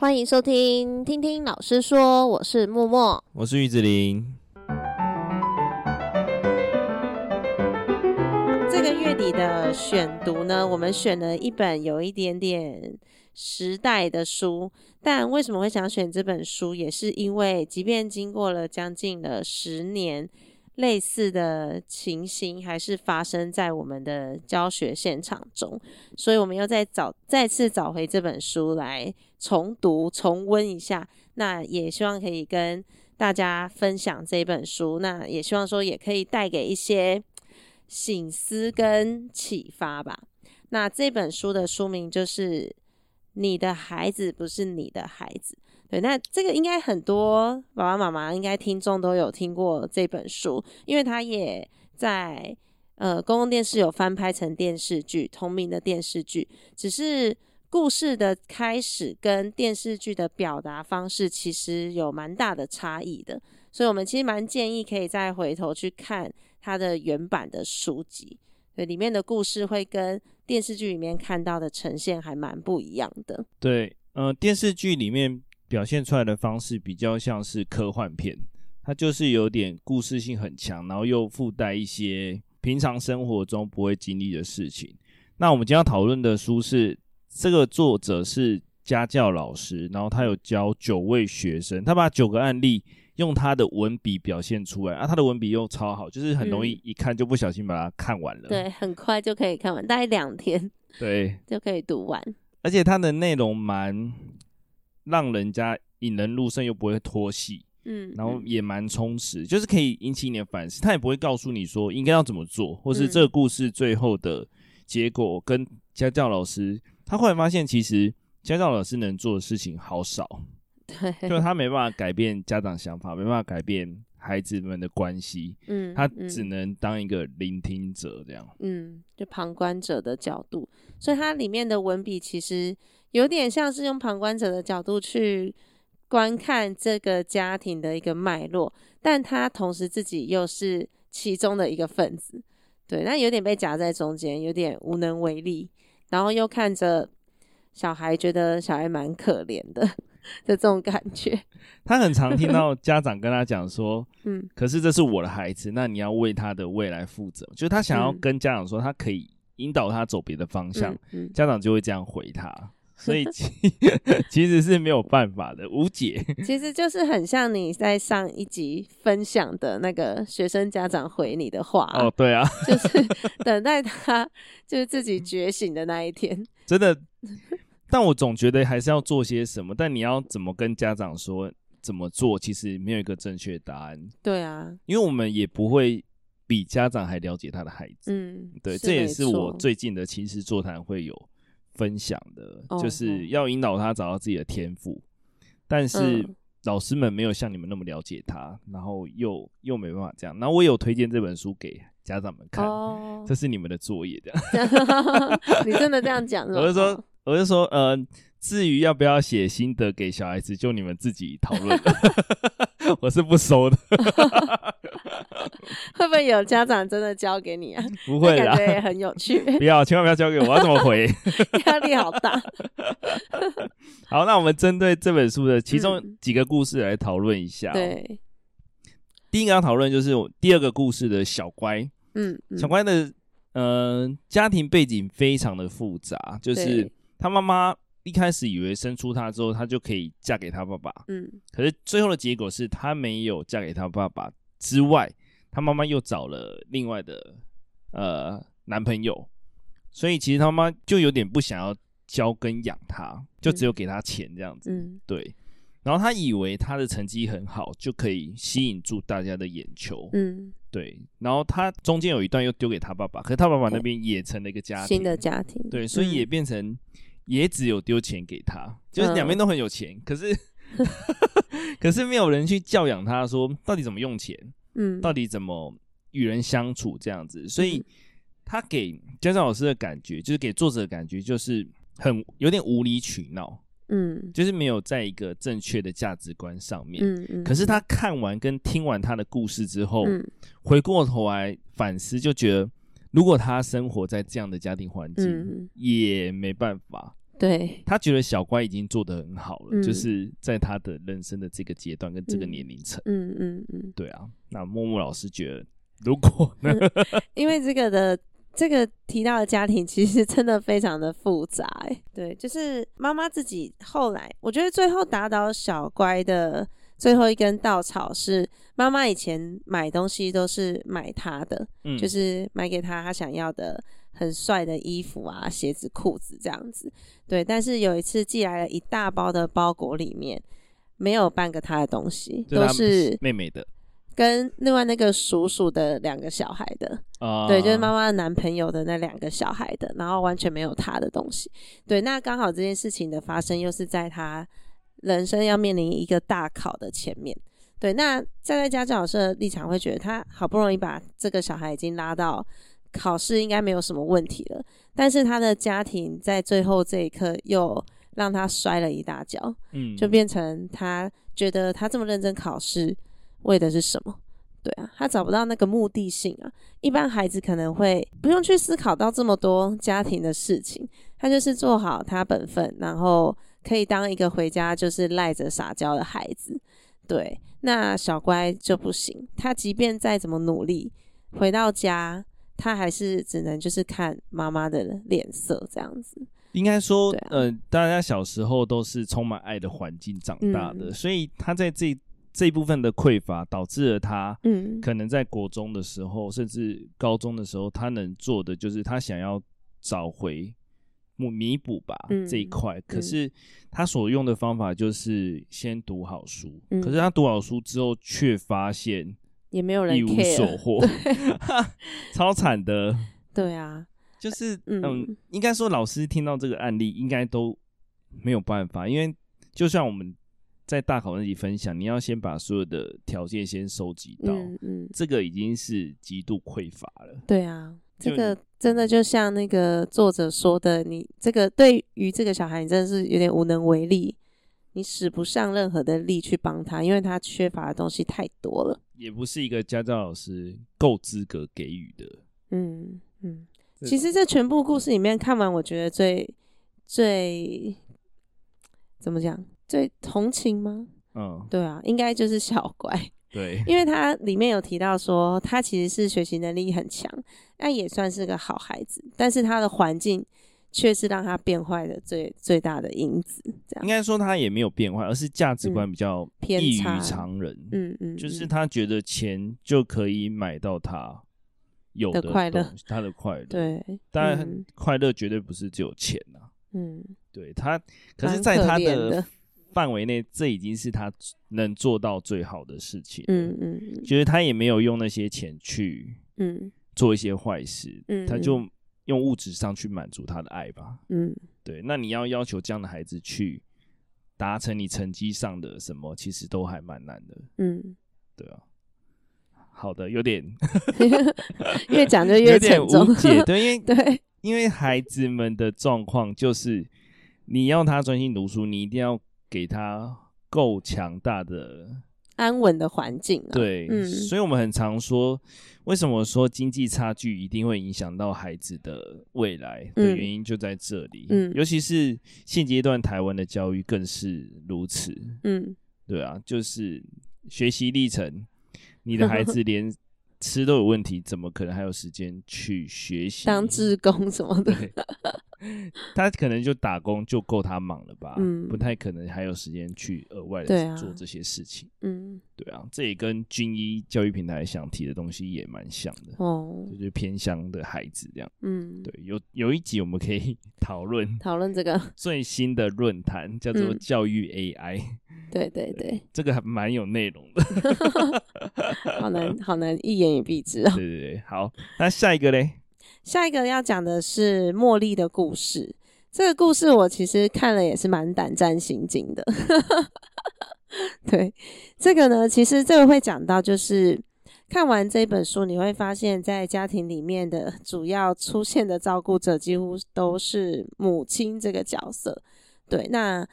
欢迎收听，听听老师说，我是默默，我是玉子琳。这个月底的选读呢，我们选了一本有一点点时代的书，但为什么会想选这本书，也是因为，即便经过了将近了十年。类似的情形还是发生在我们的教学现场中，所以我们又再找再次找回这本书来重读重温一下。那也希望可以跟大家分享这本书，那也希望说也可以带给一些省思跟启发吧。那这本书的书名就是《你的孩子不是你的孩子》。对，那这个应该很多爸爸妈妈应该听众都有听过这本书，因为他也在呃公共电视有翻拍成电视剧，同名的电视剧，只是故事的开始跟电视剧的表达方式其实有蛮大的差异的，所以我们其实蛮建议可以再回头去看它的原版的书籍，对，里面的故事会跟电视剧里面看到的呈现还蛮不一样的。对，呃，电视剧里面。表现出来的方式比较像是科幻片，它就是有点故事性很强，然后又附带一些平常生活中不会经历的事情。那我们今天要讨论的书是这个作者是家教老师，然后他有教九位学生，他把九个案例用他的文笔表现出来啊，他的文笔又超好，就是很容易一看就不小心把它看完了。嗯，对，很快就可以看完，大概两天，对，就可以读完。而且它的内容蛮。让人家引人入胜又不会拖戏，嗯，然后也蛮充实，就是可以引起你的反思。他也不会告诉你说应该要怎么做，或是这个故事最后的结果跟家教老师，他后来发现其实家教老师能做的事情好少，对，就他没办法改变家长想法，没办法改变孩子们的关系，嗯，他只能当一个聆听者这样，嗯，就旁观者的角度，所以它里面的文笔其实。有点像是用旁观者的角度去观看这个家庭的一个脉络，但他同时自己又是其中的一个分子，对，那有点被夹在中间，有点无能为力，然后又看着小孩，觉得小孩蛮可怜的的这种感觉。他很常听到家长跟他讲说：“嗯，可是这是我的孩子，那你要为他的未来负责。”就是他想要跟家长说，他可以引导他走别的方向，嗯嗯、家长就会这样回他。所以其 其实是没有办法的，无解。其实就是很像你在上一集分享的那个学生家长回你的话哦，对啊，就是等待他就是自己觉醒的那一天。真的，但我总觉得还是要做些什么。但你要怎么跟家长说怎么做，其实没有一个正确答案。对啊，因为我们也不会比家长还了解他的孩子。嗯，对，这也是我最近的亲师座谈会有。分享的就是要引导他找到自己的天赋，哦，但是老师们没有像你们那么了解他，然后又又没办法这样。然后我有推荐这本书给家长们看，哦，这是你们的作业的。你真的这样讲？我就说，我就说，呃，至于要不要写心得给小孩子，就你们自己讨论。我是不收的。会不会有家长真的交给你啊？不会啦，感觉也很有趣。不要，千万不要交给我，我要怎么回？压力好大。好，那我们针对这本书的其中几个故事来讨论一下喔。对，第一个要讨论就是第二个故事的小乖。嗯，小乖的呃家庭背景非常的复杂，就是他妈妈一开始以为生出他之后，他就可以嫁给他爸爸。嗯，可是最后的结果是他没有嫁给他爸爸。之外，他妈妈又找了另外的呃男朋友，所以其实他妈妈就有点不想要教跟养他，就只有给他钱这样子。嗯，对。然后他以为他的成绩很好，就可以吸引住大家的眼球。嗯，对。然后他中间有一段又丢给他爸爸，可是他爸爸那边也成了一个家庭，新的家庭。对，所以也变成也只有丢钱给他，就是两边都很有钱，可是。可是没有人去教养他，说到底怎么用钱，嗯，到底怎么与人相处这样子，所以他给家长老师的感觉，就是给作者的感觉，就是很有点无理取闹，嗯，就是没有在一个正确的价值观上面，嗯嗯。可是他看完跟听完他的故事之后，嗯，回过头来反思，就觉得如果他生活在这样的家庭环境，嗯，也没办法。对，他觉得小乖已经做得很好了，嗯、就是在他的人生的这个阶段跟这个年龄层。嗯嗯嗯，对啊。那默默老师觉得，如果呢？因为这个的这个提到的家庭其实真的非常的复杂，哎，对，就是妈妈自己后来，我觉得最后打倒小乖的最后一根稻草是妈妈以前买东西都是买他的，嗯，就是买给他他想要的。很帅的衣服啊，鞋子、裤子这样子，对。但是有一次寄来了一大包的包裹，里面没有半个他的东西，都是妹妹的，跟另外那个叔叔的两个小孩的，啊，对，就是妈妈的男朋友的那两个小孩的，然后完全没有他的东西。对，那刚好这件事情的发生又是在他人生要面临一个大考的前面。对，那站在家教老师的立场会觉得，他好不容易把这个小孩已经拉到。考试应该没有什么问题了，但是他的家庭在最后这一刻又让他摔了一大跤，嗯，就变成他觉得他这么认真考试为的是什么？对啊，他找不到那个目的性啊。一般孩子可能会不用去思考到这么多家庭的事情，他就是做好他本分，然后可以当一个回家就是赖着撒娇的孩子。对，那小乖就不行，他即便再怎么努力，回到家。他还是只能就是看妈妈的脸色这样子。应该说，啊、呃，大家小时候都是充满爱的环境长大的，嗯、所以他在这这一部分的匮乏，导致了他，嗯，可能在国中的时候，甚至高中的时候，他能做的就是他想要找回弥补吧、嗯、这一块。可是他所用的方法就是先读好书，嗯、可是他读好书之后，却发现。也没有人一无所获，超惨的。对啊，就是嗯，嗯，应该说老师听到这个案例，应该都没有办法，因为就像我们在大考那里分享，你要先把所有的条件先收集到，嗯，嗯，这个已经是极度匮乏了。对啊，这个真的就像那个作者说的，你这个对于这个小孩，你真的是有点无能为力。你使不上任何的力去帮他，因为他缺乏的东西太多了，也不是一个家教老师够资格给予的。嗯嗯，其实这全部故事里面看完，我觉得最最怎么讲，最同情吗？嗯，对啊，应该就是小乖。对，因为他里面有提到说，他其实是学习能力很强，那也算是个好孩子，但是他的环境。却是让他变坏的最最大的因子，这样应该说他也没有变坏，而是价值观比较异于常人。嗯嗯，就是他觉得钱就可以买到他有的快乐，他的快乐。对，当然快乐绝对不是只有钱呐。嗯，对他，可是在他的范围内，这已经是他能做到最好的事情。嗯嗯，就是他也没有用那些钱去嗯做一些坏事。嗯，他就。用物质上去满足他的爱吧。嗯，对。那你要要求这样的孩子去达成你成绩上的什么，其实都还蛮难的。嗯，对啊。好的，有点 越讲就越沉重。有点无解，对，因为 对，因为孩子们的状况就是，你要他专心读书，你一定要给他够强大的。安稳的环境，啊，对，嗯，所以我们很常说，为什么说经济差距一定会影响到孩子的未来的原因就在这里，嗯，尤其是现阶段台湾的教育更是如此，嗯，对啊，就是学习历程，你的孩子连 吃都有问题，怎么可能还有时间去学习？当志工什么的？他可能就打工就够他忙了吧，嗯，不太可能还有时间去额外的做这些事情，嗯，对啊，这也跟军医教育平台想提的东西也蛮像的哦，就是偏乡的孩子这样，嗯，对，有有一集我们可以 讨论讨论这个。最新的论坛叫做教育 AI，对对对，这个还蛮有内容的 好难好难一言以蔽之哦，对对对，好，那下一个嘞？下一个要讲的是茉莉的故事。这个故事我其实看了也是蛮胆战心惊的。对，这个呢，其实这个会讲到，就是看完这本书，你会发现在家庭里面的主要出现的照顾者几乎都是母亲这个角色。对，那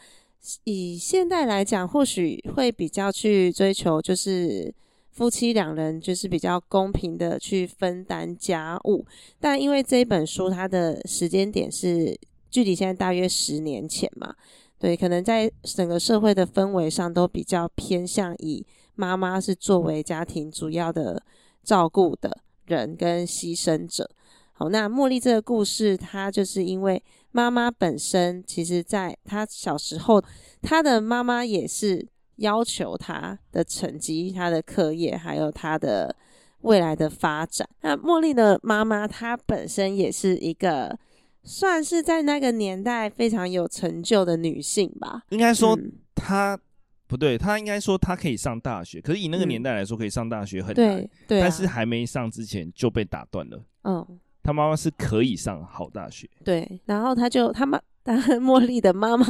以现代来讲，或许会比较去追求就是。夫妻两人就是比较公平的去分担家务，但因为这一本书它的时间点是距离现在大约十年前嘛，对，可能在整个社会的氛围上都比较偏向以妈妈是作为家庭主要的照顾的人跟牺牲者。好，那茉莉这个故事，它就是因为妈妈本身，其实在她小时候，她的妈妈也是要求她的成绩、她的课业，还有她的未来的发展。那茉莉的妈妈，她本身也是一个算是在那个年代非常有成就的女性吧。应该说她，嗯、不对，她应该说她可以上大学，可是以那个年代来说，可以上大学很难。对，对啊、但是还没上之前就被打断了。嗯。他妈妈是可以上好大学，对，然后他就他妈，他茉莉的妈妈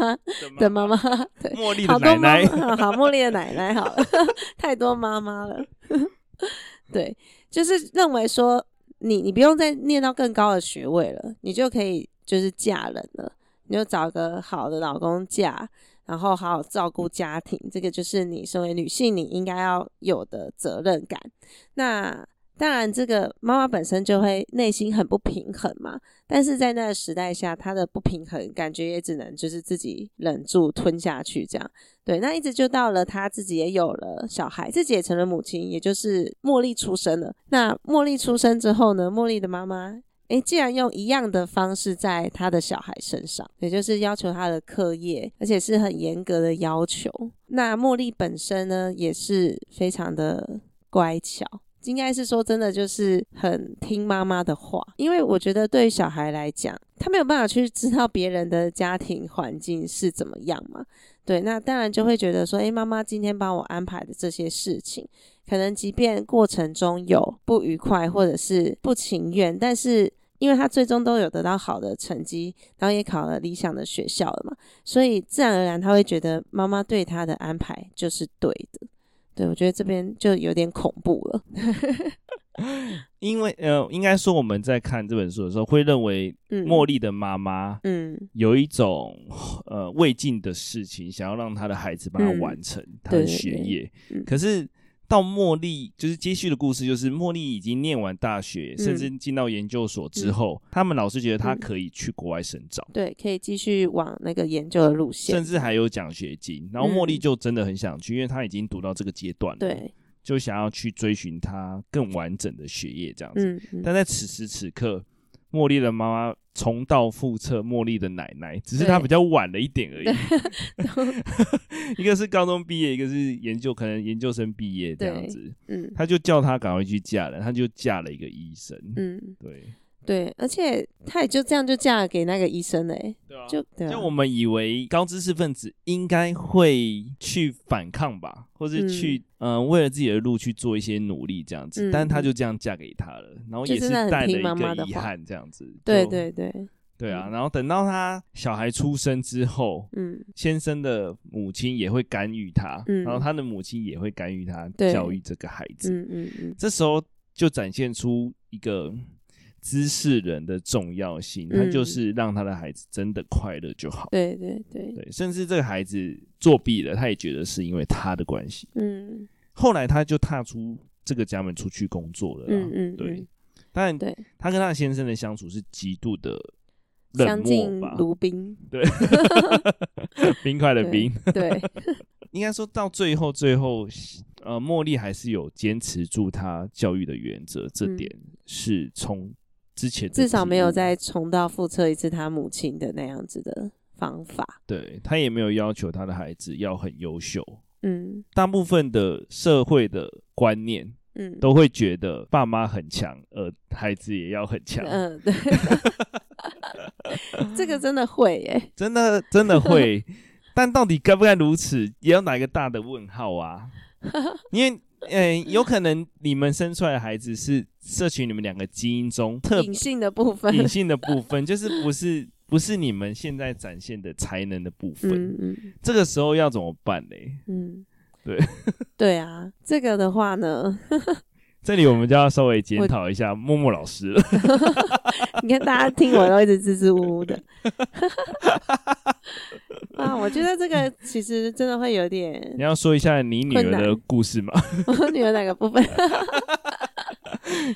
的妈妈，对，茉莉的奶奶，好，茉莉的奶奶，好了，太多妈妈了，对，就是认为说你你不用再念到更高的学位了，你就可以就是嫁人了，你就找个好的老公嫁，然后好好照顾家庭，这个就是你身为女性你应该要有的责任感，那。当然，这个妈妈本身就会内心很不平衡嘛。但是在那个时代下，她的不平衡感觉也只能就是自己忍住吞下去，这样。对，那一直就到了她自己也有了小孩，自己也成了母亲，也就是茉莉出生了。那茉莉出生之后呢，茉莉的妈妈，诶，既然用一样的方式在她的小孩身上，也就是要求她的课业，而且是很严格的要求。那茉莉本身呢，也是非常的乖巧。应该是说，真的就是很听妈妈的话，因为我觉得对小孩来讲，他没有办法去知道别人的家庭环境是怎么样嘛。对，那当然就会觉得说，诶，妈妈今天帮我安排的这些事情，可能即便过程中有不愉快或者是不情愿，但是因为他最终都有得到好的成绩，然后也考了理想的学校了嘛，所以自然而然他会觉得妈妈对他的安排就是对的。对，我觉得这边就有点恐怖了，因为呃，应该说我们在看这本书的时候，会认为茉莉的妈妈，嗯，有一种呃未尽的事情，想要让她的孩子帮她完成她的学业，嗯，可是。到茉莉就是接续的故事，就是茉莉已经念完大学，嗯、甚至进到研究所之后，嗯、他们老师觉得她可以去国外深造，对，可以继续往那个研究的路线，甚至还有奖学金。然后茉莉就真的很想去，嗯、因为她已经读到这个阶段了，对，就想要去追寻她更完整的学业这样子。但在此时此刻，茉莉的妈妈重蹈覆辙，茉莉的奶奶只是她比较晚了一点而已。一个是高中毕业，一个是研究，可能研究生毕业这样子。嗯，他就叫她赶快去嫁人，她就嫁了一个医生。嗯，对。对，而且她也就这样就嫁给那个医生嘞、欸。对啊，就对啊，就我们以为高知识分子应该会去反抗吧，或是去嗯、呃、为了自己的路去做一些努力这样子，嗯、但是她就这样嫁给他了，然后也是带了一个遗憾这样子。对对对，对啊，然后等到他小孩出生之后，嗯，先生的母亲也会干预他，嗯，然后他的母亲也会干预他教育这个孩子，嗯嗯嗯，这时候就展现出一个。知识人的重要性，他就是让他的孩子真的快乐就好。对对对对，甚至这个孩子作弊了，他也觉得是因为他的关系。嗯，后来他就踏出这个家门出去工作了。嗯嗯，对。但对他跟他先生的相处是极度的冷漠吧？如冰。对，冰块的冰。对，应该说到最后，最后，呃，茉莉还是有坚持住她教育的原则，这点是从。之前至少没有再重蹈覆辙一次他母亲的那样子的方法，对，他也没有要求他的孩子要很优秀，嗯，大部分的社会的观念，嗯，都会觉得爸妈很强，而，孩子也要很强，嗯，对，这个真的会耶，真的真的会，但到底该不该如此，也有哪一个大的问号啊，因为。嗯，有可能你们生出来的孩子是摄取你们两个基因中特隐性的部分，隐性的部分就是不是不是你们现在展现的才能的部分。嗯嗯，这个时候要怎么办呢？嗯，对，对啊，这个的话呢，这里我们就要稍微检讨一下默默老师了。你看大家听我都一直支支吾吾的。啊，我觉得这个其实真的会有点。你要说一下你女儿的故事吗？我女儿哪个部分？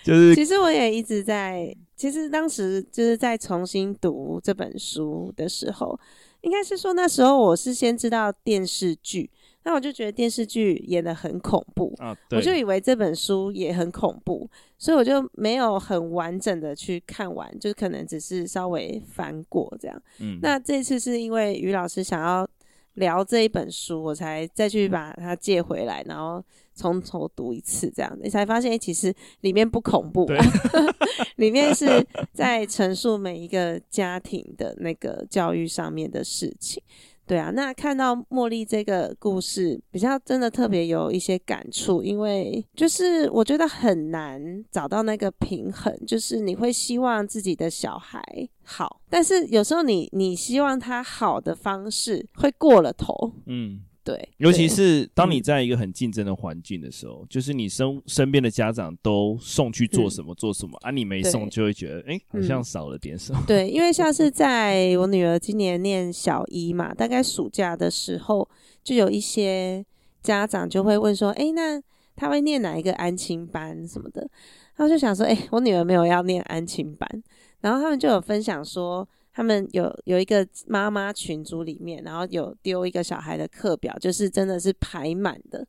就是，其实我也一直在其实当时就是在重新读这本书的时候，应该是说那时候我是先知道电视剧。那我就觉得电视剧演的很恐怖，啊、我就以为这本书也很恐怖，所以我就没有很完整的去看完，就可能只是稍微翻过这样。嗯，那这次是因为于老师想要聊这一本书，我才再去把它借回来，然后从头读一次这样，你才发现其实里面不恐怖，啊，里面是在陈述每一个家庭的那个教育上面的事情。对啊，那看到茉莉这个故事，比较真的特别有一些感触，因为就是我觉得很难找到那个平衡，就是你会希望自己的小孩好，但是有时候你你希望他好的方式会过了头，嗯。对，尤其是当你在一个很竞争的环境的时候，嗯、就是你身身边的家长都送去做什么、嗯、做什么，啊，你没送就会觉得，哎、欸，好像少了点什么。对，因为像是在我女儿今年念小一嘛，大概暑假的时候，就有一些家长就会问说，哎、欸，那她会念哪一个安亲班什么的？然后就想说，哎、欸，我女儿没有要念安亲班，然后他们就有分享说。他们有有一个妈妈群组里面，然后有丢一个小孩的课表，就是真的是排满的。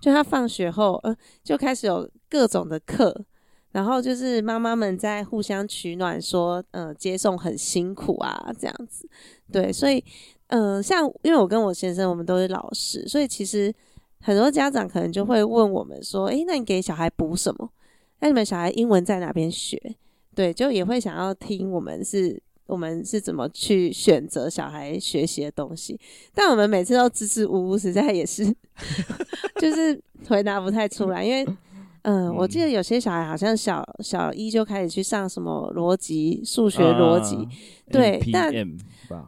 就他放学后，呃，就开始有各种的课，然后就是妈妈们在互相取暖，说，呃，接送很辛苦啊，这样子。对，所以，嗯、呃，像因为我跟我先生，我们都是老师，所以其实很多家长可能就会问我们说，诶，那你给小孩补什么？那你们小孩英文在哪边学？对，就也会想要听我们是。我们是怎么去选择小孩学习的东西？但我们每次都支支吾吾，实在也是，就是回答不太出来。因为，嗯，我记得有些小孩好像小小一就开始去上什么逻辑、数学逻辑，啊、对，但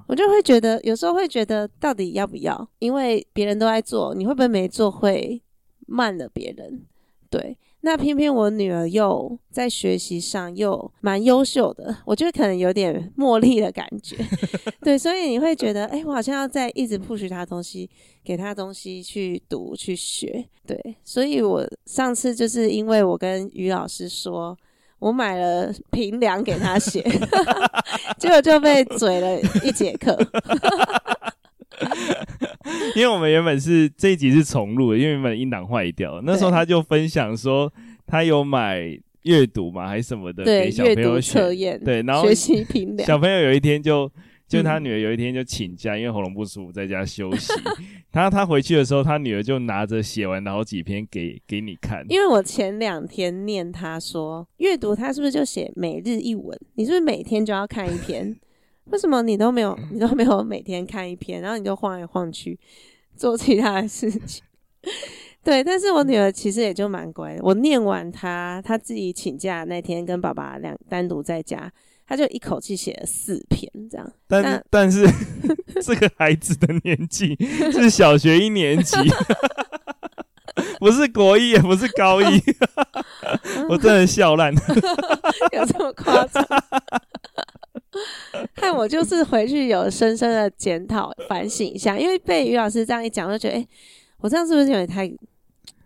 我就会觉得，有时候会觉得，到底要不要？因为别人都在做，你会不会没做会慢了别人？对。那偏偏我女儿又在学习上又蛮优秀的，我觉得可能有点茉莉的感觉，对，所以你会觉得，哎、我好像要在一直 push 她东西，给她东西去读去学，对，所以我上次就是因为我跟于老师说，我买了评量给她写，结果就被嘴了一节课。因为我们原本是这一集是重录的，因为原本音档坏掉了。那时候他就分享说，他有买阅读嘛，还是什么的，给小朋友测验，对，然后学习评量。小朋友有一天就，就他女儿有一天就请假，嗯、因为喉咙不舒服，在家休息。他他回去的时候，他女儿就拿着写完的好几篇给给你看。因为我前两天念他说阅读，他是不是就写每日一文？你是不是每天就要看一篇？为什么你都没有，你都没有每天看一篇，然后你就晃来晃去做其他的事情？对，但是我女儿其实也就蛮乖的。我念完她，她自己请假那天跟爸爸两单独在家，她就一口气写了四篇这样。但但是 这个孩子的年纪是小学一年级，不是国一，也不是高一，我真的笑烂，有这么夸张？看我就是回去有深深的检讨反省一下，因为被于老师这样一讲，就觉得哎、欸，我这样是不是有点太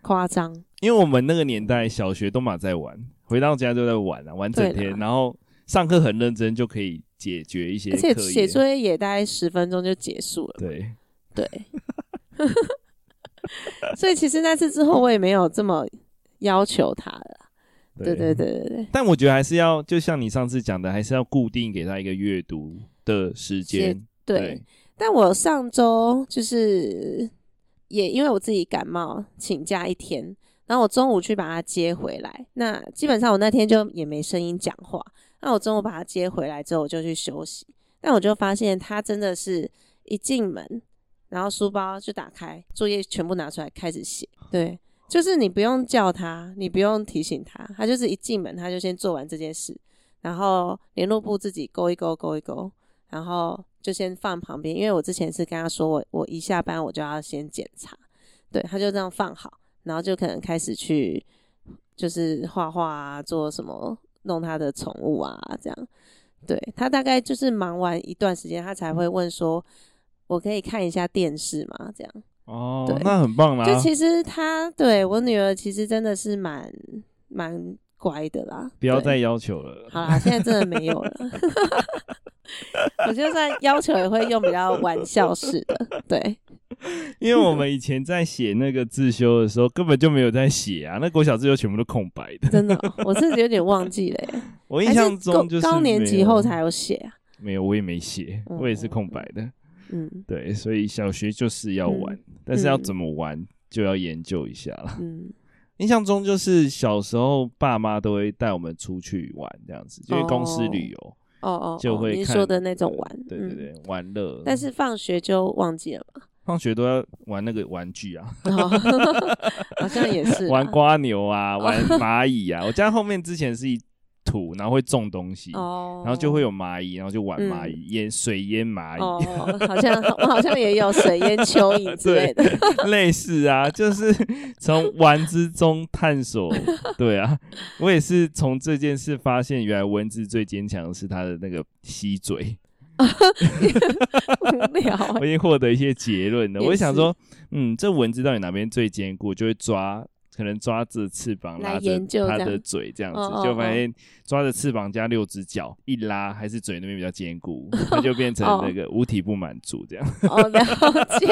夸张？因为我们那个年代小学都马在玩，回到家就在玩啊，玩整天，然后上课很认真就可以解决一些，而且写作业也大概十分钟就结束了。对对，所以其实那次之后我也没有这么要求他了。对对对对对，但我觉得还是要，就像你上次讲的，还是要固定给他一个阅读的时间。对，对但我上周就是也因为我自己感冒请假一天，然后我中午去把他接回来。那基本上我那天就也没声音讲话。那我中午把他接回来之后，我就去休息。但我就发现他真的是一进门，然后书包就打开，作业全部拿出来开始写。对。就是你不用叫他，你不用提醒他，他就是一进门他就先做完这件事，然后联络部自己勾一勾勾一勾，然后就先放旁边。因为我之前是跟他说我我一下班我就要先检查，对，他就这样放好，然后就可能开始去就是画画啊，做什么弄他的宠物啊这样。对，他大概就是忙完一段时间，他才会问说，我可以看一下电视吗？这样。哦，那很棒啦！就其实他对我女儿，其实真的是蛮蛮乖的啦。不要再要求了。好啦，现在真的没有了。我就算要求也会用比较玩笑式的，对。因为我们以前在写那个自修的时候，根本就没有在写啊，那国小自修全部都空白的。真的、喔，我甚至有点忘记了耶。我印象中就是高年级后才有写啊。没有，我也没写，我也是空白的。嗯，对，所以小学就是要玩，嗯、但是要怎么玩就要研究一下了。嗯，印象中就是小时候爸妈都会带我们出去玩，这样子，因为公司旅游。哦哦哦，就会你说的那种玩，对对对，玩乐。但是放学就忘记了嘛？放学都要玩那个玩具啊，好像也是玩瓜牛啊，玩 蚂蚁啊。我家后面之前是一。土，然后会种东西，哦、然后就会有蚂蚁，然后就玩蚂蚁，淹、嗯、水淹蚂蚁，哦、好像我好像也有水淹蚯蚓之类的，类似啊，就是从玩之中探索，对啊，我也是从这件事发现，原来蚊子最坚强的是它的那个吸嘴，无聊、欸，我已经获得一些结论了，我就想说，嗯，这蚊子到底哪边最坚固，就会抓。可能抓着翅膀拉着它的嘴这样子，样就发现抓着翅膀加六只脚一拉，还是嘴那边比较坚固，它就变成那个五体不满足这样。哦，了解，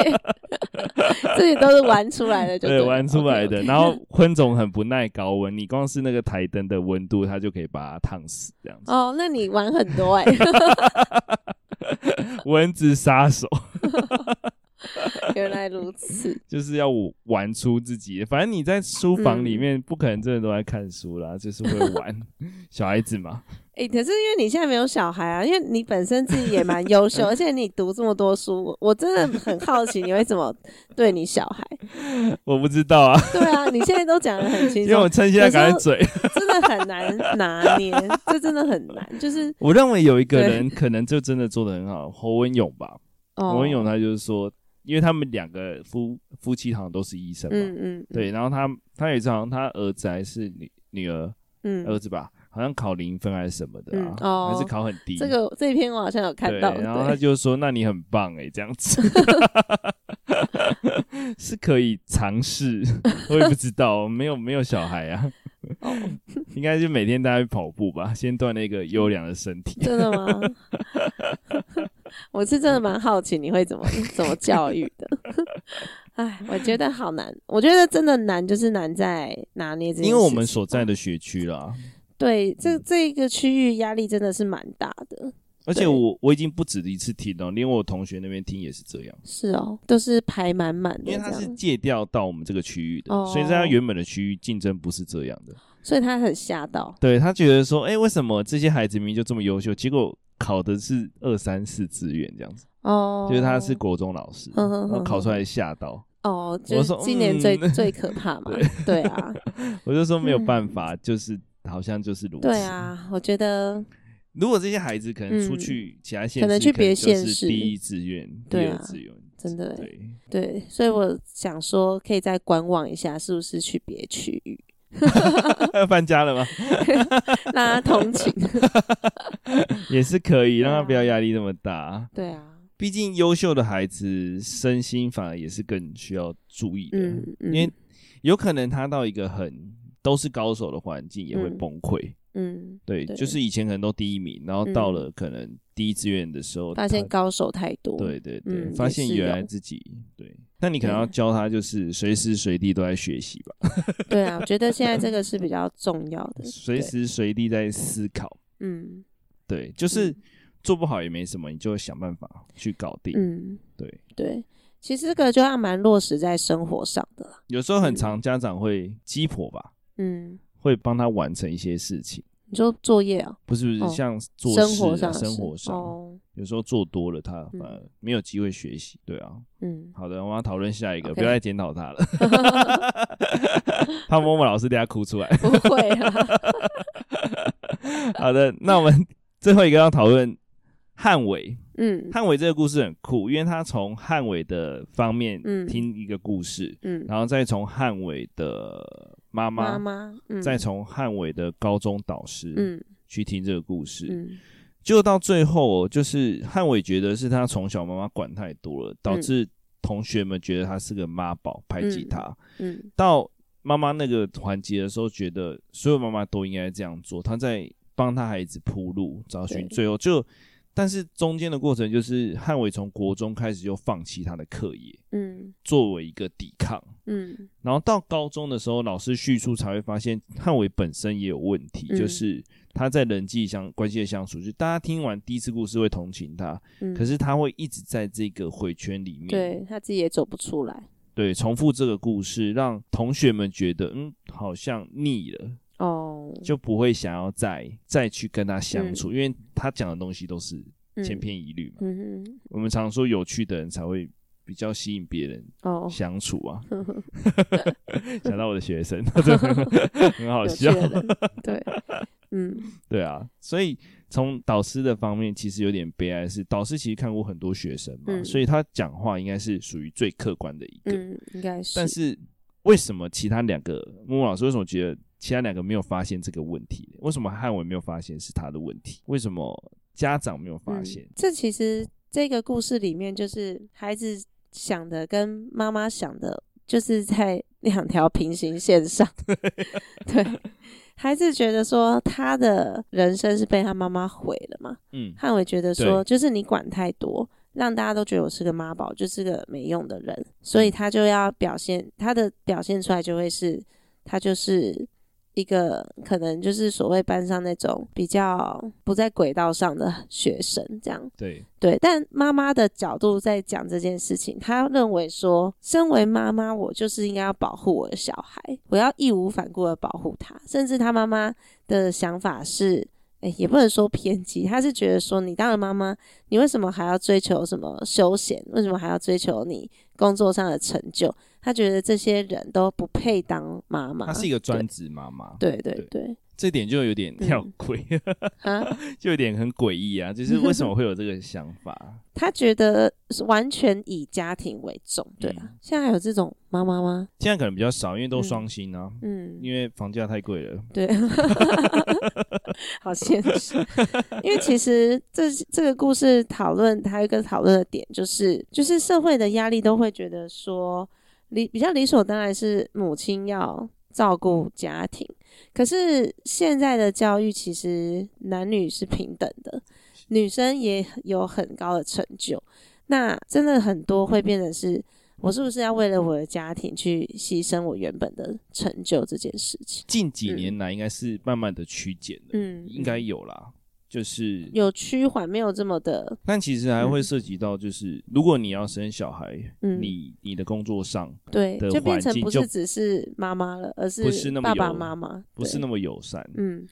这些都是玩出来的就对，对，玩出来的。Okay, okay. 然后昆虫很不耐高温，你光是那个台灯的温度，它就可以把它烫死这样子。哦，那你玩很多哎、欸，蚊子杀手。原来如此，就是要玩出自己。反正你在书房里面，不可能真的都在看书啦，嗯、就是会玩。小孩子嘛，哎、欸，可是因为你现在没有小孩啊，因为你本身自己也蛮优秀，而且你读这么多书，我真的很好奇你会怎么对你小孩。我不知道啊。对啊，你现在都讲的很清楚，因为我趁现在赶紧嘴，真的很难拿捏，这真的很难。就是我认为有一个人可能就真的做的很好，侯文勇吧。哦、侯文勇他就是说。因为他们两个夫夫妻好像都是医生嘛，嗯嗯，对，然后他他也是好像他儿子还是女女儿，嗯，儿子吧，好像考零分还是什么的啊，哦，还是考很低。这个这一篇我好像有看到，然后他就说：“那你很棒哎，这样子 是可以尝试。”我也不知道，没有没有小孩啊，哦，应该就每天大家跑步吧，先锻炼一个优良的身体。真的吗？我是真的蛮好奇你会怎么怎么教育的，哎，我觉得好难，我觉得真的难，就是难在拿捏这。因为我们所在的学区啦，对，这这一个区域压力真的是蛮大的。而且我我已经不止一次听到，连我同学那边听也是这样。是哦，都是排满满的，因为他是借调到我们这个区域的，哦、所以在他原本的区域竞争不是这样的，所以他很吓到。对，他觉得说，哎、欸，为什么这些孩子明明就这么优秀，结果？考的是二三四志愿这样子。哦，就是他是国中老师，呵呵呵，然后考出来吓到哦。我说今年最、嗯、最可怕嘛，对，对啊，我就说没有办法，嗯、就是好像就是如此。对啊，我觉得如果这些孩子可能出去其他县市，可能去别县市，第一志愿、第二志愿，真的对。对，所以我想说，可以再观望一下，是不是去别区域。要 搬家了吗？让他通勤 也是可以，让他不要压力那么大。对啊，毕竟优秀的孩子身心反而也是更需要注意的，嗯嗯、因为有可能他到一个很都是高手的环境也会崩溃。嗯，对，对就是以前可能都第一名，然后到了可能第一志愿的时候，发现高手太多。对对对，嗯、发现原来自己对。那你可能要教他，就是随时随地都在学习吧。对啊，我觉得现在这个是比较 重要的，随时随地在思考。嗯，对，就是做不好也没什么，你就想办法去搞定。嗯，对对，其实这个就要蛮落实在生活上的。有时候很常家长会鸡婆吧，嗯，会帮他完成一些事情。你说作业啊？不是不是，像做事、生活上，生活上，有时候做多了，他反而没有机会学习。对啊，嗯，好的，我们要讨论下一个，不要再检讨他了。怕默默老师等下哭出来。不会啊。好的，那我们 最后一个要讨论汉伟。嗯，汉伟这个故事很酷，因为他从汉伟的方面听一个故事，嗯，然后再从汉伟的。妈妈，妈妈嗯、再从汉伟的高中导师，嗯，去听这个故事，嗯，就到最后，就是汉伟觉得是他从小妈妈管太多了，导致同学们觉得他是个妈宝，排挤他，嗯，嗯。到妈妈那个环节的时候，觉得所有妈妈都应该这样做，他在帮他孩子铺路，找寻最后就。但是中间的过程就是汉伟从国中开始就放弃他的课业，嗯，作为一个抵抗，嗯，然后到高中的时候，老师叙述才会发现汉伟本身也有问题，嗯，就是他在人际相关系的相处，就大家听完第一次故事会同情他，嗯，可是他会一直在这个回圈里面，对，他自己也走不出来，对，重复这个故事，让同学们觉得嗯，好像腻了。哦，就不会想要再再去跟他相处，嗯、因为他讲的东西都是千篇一律嘛。嗯嗯、我们常说有趣的人才会比较吸引别人相处啊。哦、想到我的学生，很好笑。对，嗯，对啊。所以从导师的方面，其实有点悲哀，是导师其实看过很多学生嘛，嗯、所以他讲话应该是属于最客观的一个。嗯，应该是。但是为什么其他两个木木老师为什么觉得？其他两个没有发现这个问题，为什么汉伟没有发现是他的问题？为什么家长没有发现？嗯，这其实这个故事里面，就是孩子想的跟妈妈想的，就是在两条平行线上。对，孩子觉得说他的人生是被他妈妈毁了嘛？嗯，汉伟觉得说就是你管太多，让大家都觉得我是个妈宝，就是个没用的人，所以他就要表现他的表现出来就会是他就是。一个可能就是所谓班上那种比较不在轨道上的学生，这样对对。但妈妈的角度在讲这件事情，她认为说，身为妈妈，我就是应该要保护我的小孩，我要义无反顾的保护他。甚至他妈妈的想法是，哎，也不能说偏激，他是觉得说，你当了妈妈，你为什么还要追求什么休闲？为什么还要追求你工作上的成就？他觉得这些人都不配当妈妈。她是一个专职妈妈。对对对，对，这点就有点吊诡，嗯、就有点很诡异啊！就是为什么会有这个想法？他觉得完全以家庭为重，对啊。嗯、现在还有这种妈妈吗？现在可能比较少，因为都双薪啊。嗯，因为房价太贵了。对，好现实。因为其实这这个故事讨论，还有一个讨论的点就是，就是社会的压力都会觉得说。理比较理所当然是母亲要照顾家庭，可是现在的教育其实男女是平等的，女生也有很高的成就，那真的很多会变成是，我是不是要为了我的家庭去牺牲我原本的成就这件事情？近几年来应该是慢慢的趋减的，嗯，应该有啦。就是有趋缓，没有这么的。但其实还会涉及到，就是、嗯、如果你要生小孩，嗯、你你的工作上对，就变成不是只是妈妈了，而是不是那么爸爸妈妈，不是那么友善。嗯，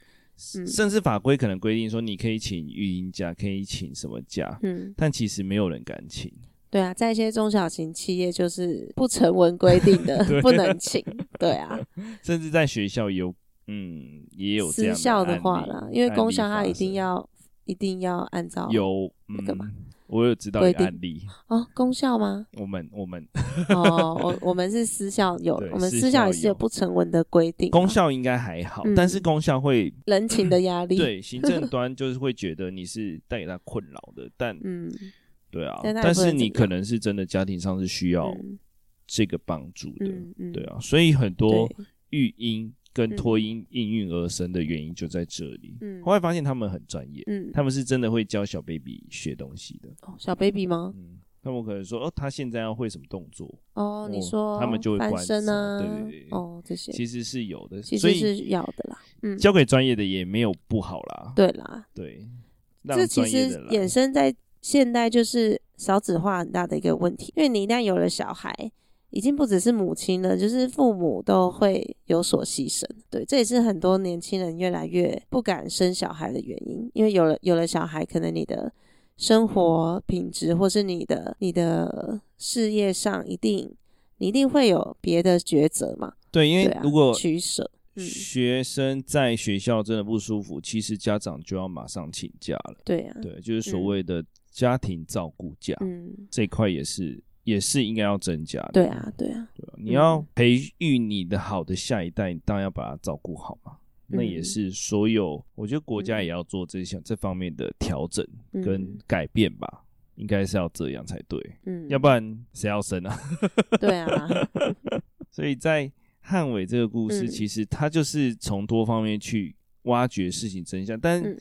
甚至法规可能规定说，你可以请育婴假，可以请什么假，嗯，但其实没有人敢请。对啊，在一些中小型企业就是不成文规定的，不能请。对啊，甚至在学校有。嗯，也有这样的私校的话啦，因为公校它一定要一定要按照有那个嘛，我有知道一个案例哦，公校吗？我们我们哦，我我们是私校有，我们私校也是有不成文的规定，公校应该还好，但是公校会人情的 压力，对行政 端就是会觉得你是带给他困扰的，但嗯，对啊，但是你可能是真的家庭上是需要这个帮助的，对啊，所以很多育婴。跟托婴应运而生的原因就在这里。嗯，后来发现他们很专业。嗯，他们是真的会教小 baby 学东西的。哦，小 baby 吗？嗯，他们可能说，哦，他现在要会什么动作？哦，你说他们就会翻身啊？对对对。哦，这些其实是有的，其实是要的啦。嗯，交给专业的也没有不好啦。对啦，对。这其实衍生在现代就是少子化很大的一个问题，因为你一旦有了小孩。已经不只是母亲了，就是父母都会有所牺牲。对，这也是很多年轻人越来越不敢生小孩的原因。因为有了有了小孩，可能你的生活品质，或是你的你的事业上，一定你一定会有别的抉择嘛。对，因为如果取舍，学生在学校真的不舒服，嗯、其实家长就要马上请假了。对啊，对，就是所谓的家庭照顾假，嗯，这一块也是。也是应该要增加的。对啊，对啊，对啊，你要培育你的好的下一代，你当然要把它照顾好嘛。嗯、那也是所有，我觉得国家也要做这项这方面的调整跟改变吧，嗯、应该是要这样才对。嗯，要不然谁要生啊？对啊。所以在汉伟这个故事，其实他就是从多方面去挖掘事情真相，但、嗯、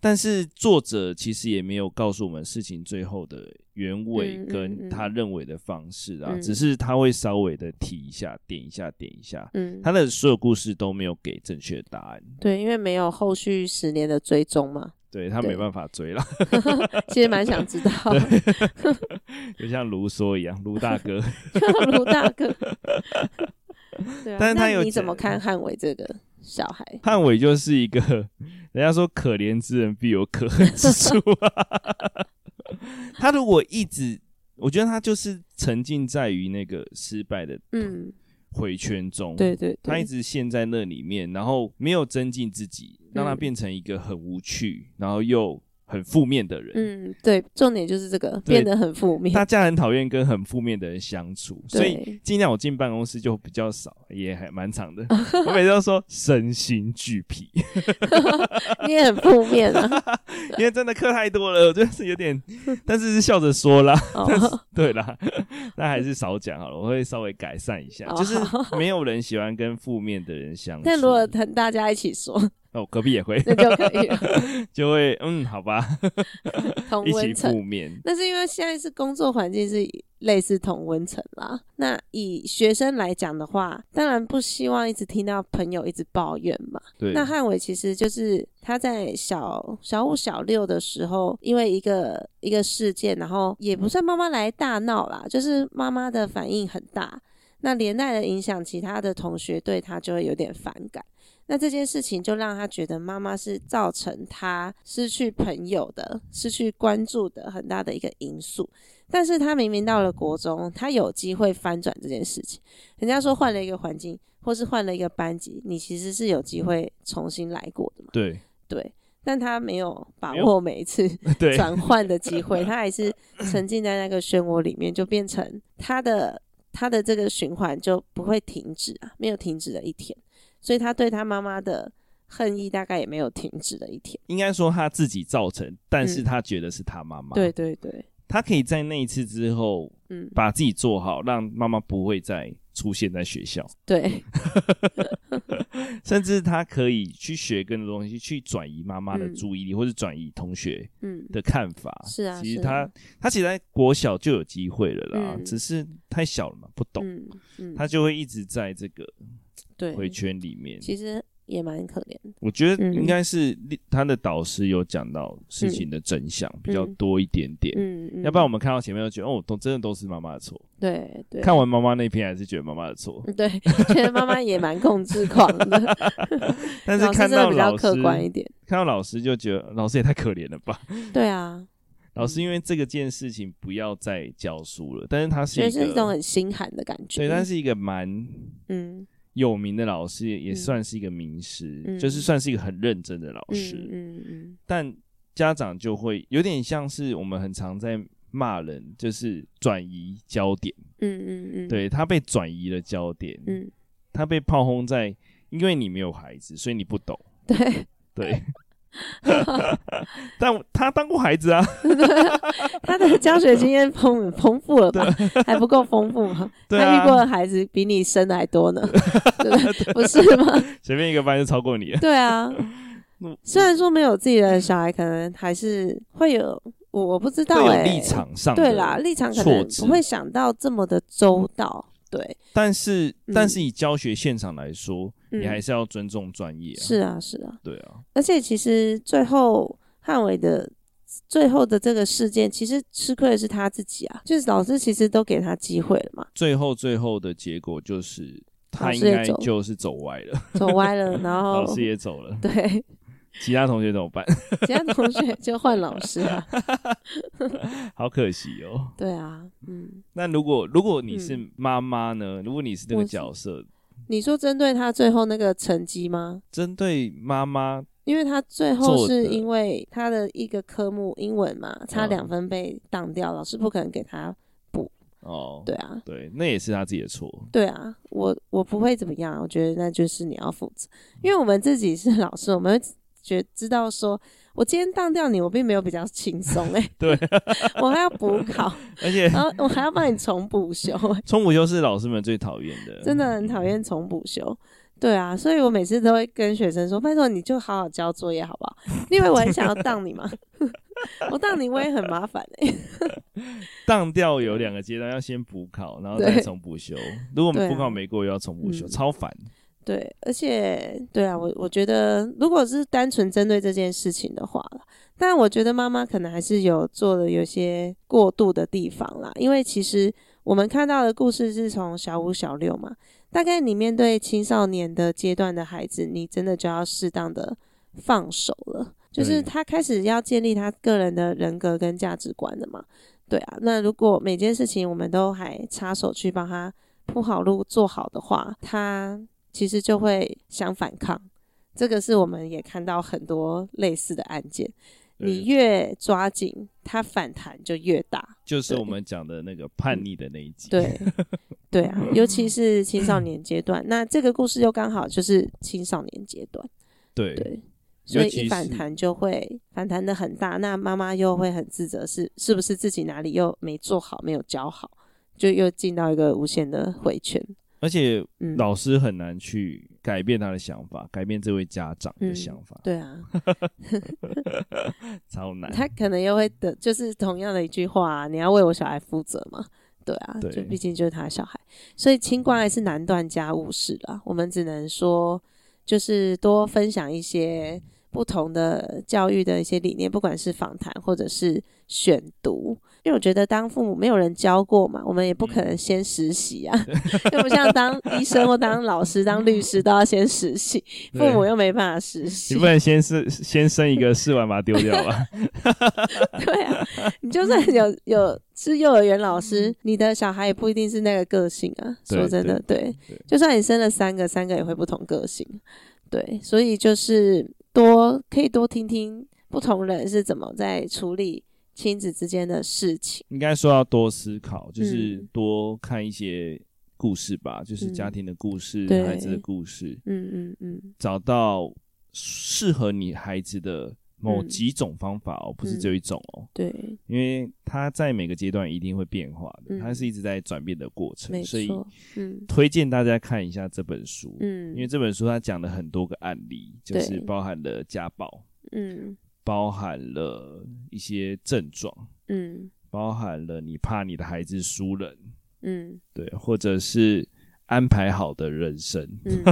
但是作者其实也没有告诉我们事情最后的原委跟他认为的方式啊，嗯嗯。嗯、只是他会稍微的提一下、点一下、点一下，嗯，他的所有故事都没有给正确的答案，对，因为没有后续十年的追踪嘛。对他没办法追了，其实蛮想知道，就像卢梭一样，卢大哥，卢大哥，对啊。但是他有，你怎么看汉伟这个小孩？汉伟就是一个，人家说可怜之人必有可恨之处啊。他如果一直，我觉得他就是沉浸在于那个失败的，嗯。回圈中，对对，对，他一直陷在那里面，然后没有增进自己，让他变成一个很无趣，然后又。很负面的人，嗯，对，重点就是这个变得很负面。大家很讨厌跟很负面的人相处，所以尽量我进办公室就比较少，也还蛮长的。我每次都说身心俱疲，你也很负面啊，因为真的课太多了，我觉得是有点，但是是笑着说啦。对啦，那还是少讲好了，我会稍微改善一下。就是没有人喜欢跟负面的人相处，但如果跟大家一起说。哦，隔壁也会，那就可以了，就会嗯，好吧，同 温层。那是因为现在是工作环境是类似同温层啦。那以学生来讲的话，当然不希望一直听到朋友一直抱怨嘛。对。那汉伟其实就是他在小小五、小六的时候，因为一个一个事件，然后也不算妈妈来大闹啦，就是妈妈的反应很大，那连带的影响其他的同学对他就会有点反感。那这件事情就让他觉得妈妈是造成他失去朋友的、失去关注的很大的一个因素。但是他明明到了国中，他有机会翻转这件事情。人家说换了一个环境，或是换了一个班级，你其实是有机会重新来过的嘛？对对，但他没有把握每一次 转换的机会，他还是沉浸在那个漩涡里面，就变成他的他的这个循环就不会停止啊，没有停止的一天。所以他对他妈妈的恨意大概也没有停止的一天。应该说他自己造成，但是他觉得是他妈妈。对对对，他可以在那一次之后，嗯，把自己做好，让妈妈不会再出现在学校。对，甚至他可以去学更多东西，去转移妈妈的注意力，或者转移同学嗯的看法。是啊，其实他他其实在国小就有机会了啦，只是太小了嘛，不懂。嗯，他就会一直在这个。对，回圈里面其实也蛮可怜的。我觉得应该是他的导师有讲到事情的真相比较多一点点。嗯嗯，要不然我们看到前面就觉得哦，都真的都是妈妈的错。对对，看完妈妈那篇还是觉得妈妈的错。对，觉得妈妈也蛮控制狂的。但是看到老师比较客观一点，看到老师就觉得老师也太可怜了吧？对啊，老师因为这个件事情不要再教书了，但是他是一个是一种很心寒的感觉。对，但是一个蛮嗯。有名的老师也算是一个名师，嗯、就是算是一个很认真的老师。嗯嗯嗯、但家长就会有点像是我们很常在骂人，就是转移焦点。嗯嗯嗯、对，他被转移了焦点。嗯、他被炮轰在，因为你没有孩子，所以你不懂。对对。但他当过孩子啊，他的教学经验丰丰富了吧？还不够丰富吗？他遇过的孩子比你生的还多呢，不是吗？随便一个班就超过你了。对啊，虽然说没有自己的小孩，可能还是会有，我我不知道哎，立场上对啦，立场可能不会想到这么的周到。对，但是但是以教学现场来说。你还是要尊重专业啊。是啊，是啊，对啊。而且其实最后汉伟的最后的这个事件，其实吃亏的是他自己啊。就是老师其实都给他机会了嘛。最后最后的结果就是他应该就是走歪了，走歪了，然后老师也走了。对，其他同学怎么办？其他同学就换老师啊。好可惜哦。对啊，嗯。那如果如果你是妈妈呢？如果你是那个角色？你说针对他最后那个成绩吗？针对妈妈，因为他最后是因为他的一个科目英文嘛，差两分被挡掉，老师不可能给他补。哦，对啊，对，那也是他自己的错。对啊，我我不会怎么样，我觉得那就是你要负责，因为我们自己是老师，我们会觉知道说，我今天当掉你，我并没有比较轻松哎。对，我还要补考，而且然后我还要帮你重补修。重补修是老师们最讨厌的，真的很讨厌重补修。对啊，所以我每次都会跟学生说：“拜托你就好好交作业好不好？因为我很想要当你嘛，我当你我也很麻烦哎、欸。当掉有两个阶段，要先补考，然后再重补修。如果补考没过，又要重补修，啊、超烦。对，而且对啊，我我觉得如果是单纯针对这件事情的话，但我觉得妈妈可能还是有做的有些过度的地方啦。因为其实我们看到的故事是从小五、小六嘛。大概你面对青少年的阶段的孩子，你真的就要适当的放手了，就是他开始要建立他个人的人格跟价值观了嘛。对啊，那如果每件事情我们都还插手去帮他铺好路做好的话，他其实就会想反抗。这个是我们也看到很多类似的案件。你越抓紧，它反弹就越大。就是我们讲的那个叛逆的那一集。对，对啊，尤其是青少年阶段。那这个故事又刚好就是青少年阶段。对对，所以一反弹就会反弹的很大。那妈妈又会很自责，是是不是自己哪里又没做好，没有教好，就又进到一个无限的回圈。而且老师很难去改变他的想法，嗯、改变这位家长的想法。嗯、对啊，超难。他可能又会的，就是同样的一句话、啊：“你要为我小孩负责嘛？”对啊，对就毕竟就是他的小孩，所以清官还是难断家务事啦。我们只能说，就是多分享一些不同的教育的一些理念，不管是访谈或者是选读。因为我觉得当父母没有人教过嘛，我们也不可能先实习啊，又不像当医生或当老师、当律师都要先实习，父母又没办法实习。你不能先是先生一个试完把它丢掉吧？对啊，你就算有有是幼儿园老师，你的小孩也不一定是那个个性啊。说真的，对，就算你生了三个，三个也会不同个性。对，所以就是多可以多听听不同人是怎么在处理。亲子之间的事情，应该说要多思考，就是多看一些故事吧，嗯、就是家庭的故事、嗯、孩子的故事，嗯嗯嗯，找到适合你孩子的某几种方法哦，嗯、不是只有一种哦，对，因为他在每个阶段一定会变化的，他、嗯、是一直在转变的过程，所以，嗯，推荐大家看一下这本书，嗯，因为这本书它讲了很多个案例，就是包含了家暴，嗯。包含了一些症状，嗯，包含了你怕你的孩子输人，嗯，对，或者是安排好的人生，嗯、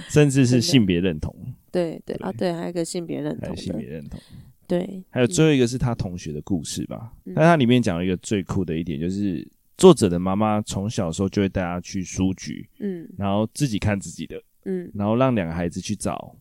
甚至是性别认同，对对啊，对，还有一个性别认同，性别认同，对，还有最后一个是他同学的故事吧，嗯、但他里面讲了一个最酷的一点，就是作者的妈妈从小的时候就会带他去书局，嗯，然后自己看自己的，嗯，然后让两个孩子去找。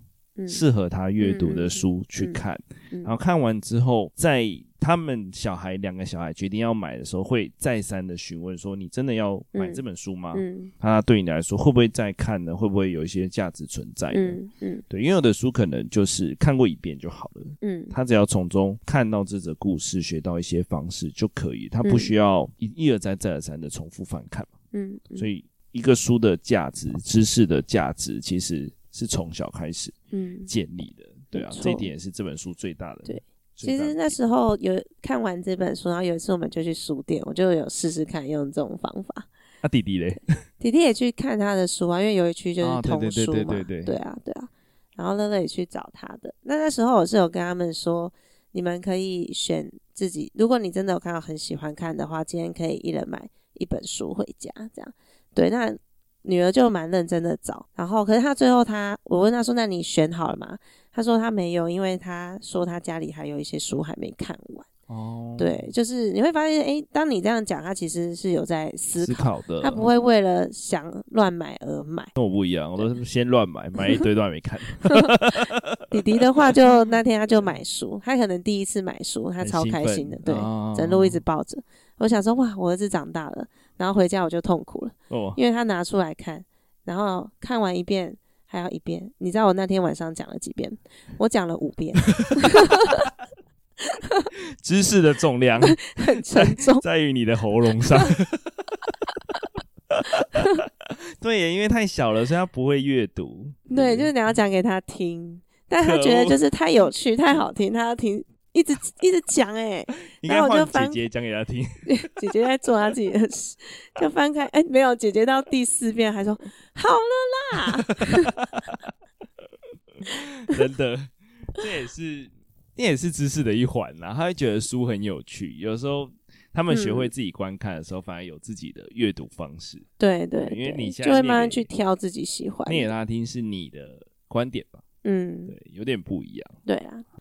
适合他阅读的书去看，然后看完之后，在他们小孩两个小孩决定要买的时候，会再三的询问说：“你真的要买这本书吗？”嗯，他对你来说会不会再看呢？会不会有一些价值存在呢？嗯嗯，对，因为有的书可能就是看过一遍就好了。嗯，他只要从中看到这则故事，学到一些方式就可以，他不需要一一而再再而三的重复翻看嘛。嗯，所以一个书的价值、知识的价值，其实。是从小开始嗯建立的，嗯、对啊，这一点也是这本书最大的。对，其实那时候有看完这本书，然后有一次我们就去书店，我就有试试看用这种方法。啊，弟弟嘞？弟弟也去看他的书啊，因为有一区就是童书嘛，对对对对对，对啊对啊。然后乐乐也去找他的。那那时候我是有跟他们说，你们可以选自己，如果你真的有看到很喜欢看的话，今天可以一人买一本书回家，这样。对，那。女儿就蛮认真的找，然后可是她最后她，我问她说：“那你选好了吗？”她说她没有，因为她说她家里还有一些书还没看完。哦，对，就是你会发现，诶，当你这样讲，他其实是有在思考，思考的，他不会为了想乱买而买。跟我不一样，我都是先乱买，买一堆都还没看。弟弟的话，就那天他就买书，他可能第一次买书，他超开心的，对，哦、整路一直抱着。我想说，哇，我儿子长大了。然后回家我就痛苦了，哦，因为他拿出来看，然后看完一遍还要一遍。你知道我那天晚上讲了几遍？我讲了五遍。知识的重量很沉重，在于你的喉咙上。对，因为太小了，所以他不会阅读。对，就是你要讲给他听。但他觉得就是太有趣、太好听，他要听，一直一直讲 哎。然后我就翻姐姐讲给他听，姐姐在做她自己的事，就翻开哎，没有姐姐到第四遍还说好了啦。真的，这也是这也是知识的一环呐。他会觉得书很有趣，有时候他们学会自己观看的时候，嗯、反而有自己的阅读方式。对对，对，因为你就会慢慢去挑自己喜欢。念给他听是你的观点吧？嗯，对，有点不一样。对啊，好，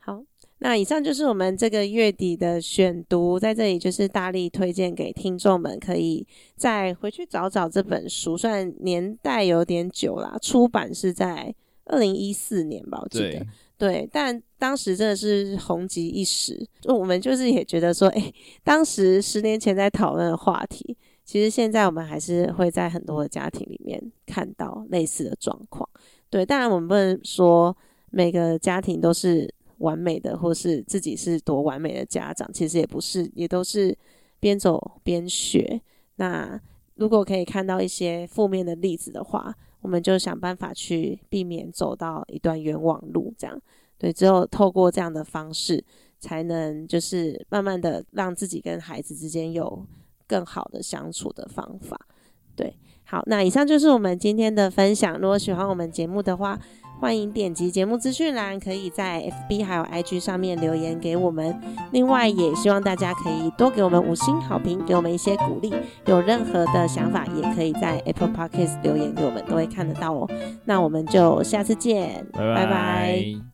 那以上就是我们这个月底的选读，在这里就是大力推荐给听众们，可以再回去找找这本书。虽然年代有点久啦，出版是在。二零一四年吧，我记得对，但当时真的是红极一时。就我们就是也觉得说，哎、欸，当时十年前在讨论的话题，其实现在我们还是会在很多的家庭里面看到类似的状况。对，当然我们不能说每个家庭都是完美的，或是自己是多完美的家长，其实也不是，也都是边走边学。那如果可以看到一些负面的例子的话，我们就想办法去避免走到一段冤枉路，这样对。只有透过这样的方式，才能就是慢慢的让自己跟孩子之间有更好的相处的方法。对，好，那以上就是我们今天的分享。如果喜欢我们节目的话，欢迎点击节目资讯栏，可以在 FB 还有 IG 上面留言给我们。另外，也希望大家可以多给我们五星好评，给我们一些鼓励。有任何的想法，也可以在 Apple Podcast 留言给我们，都会看得到哦。那我们就下次见，拜拜。拜拜。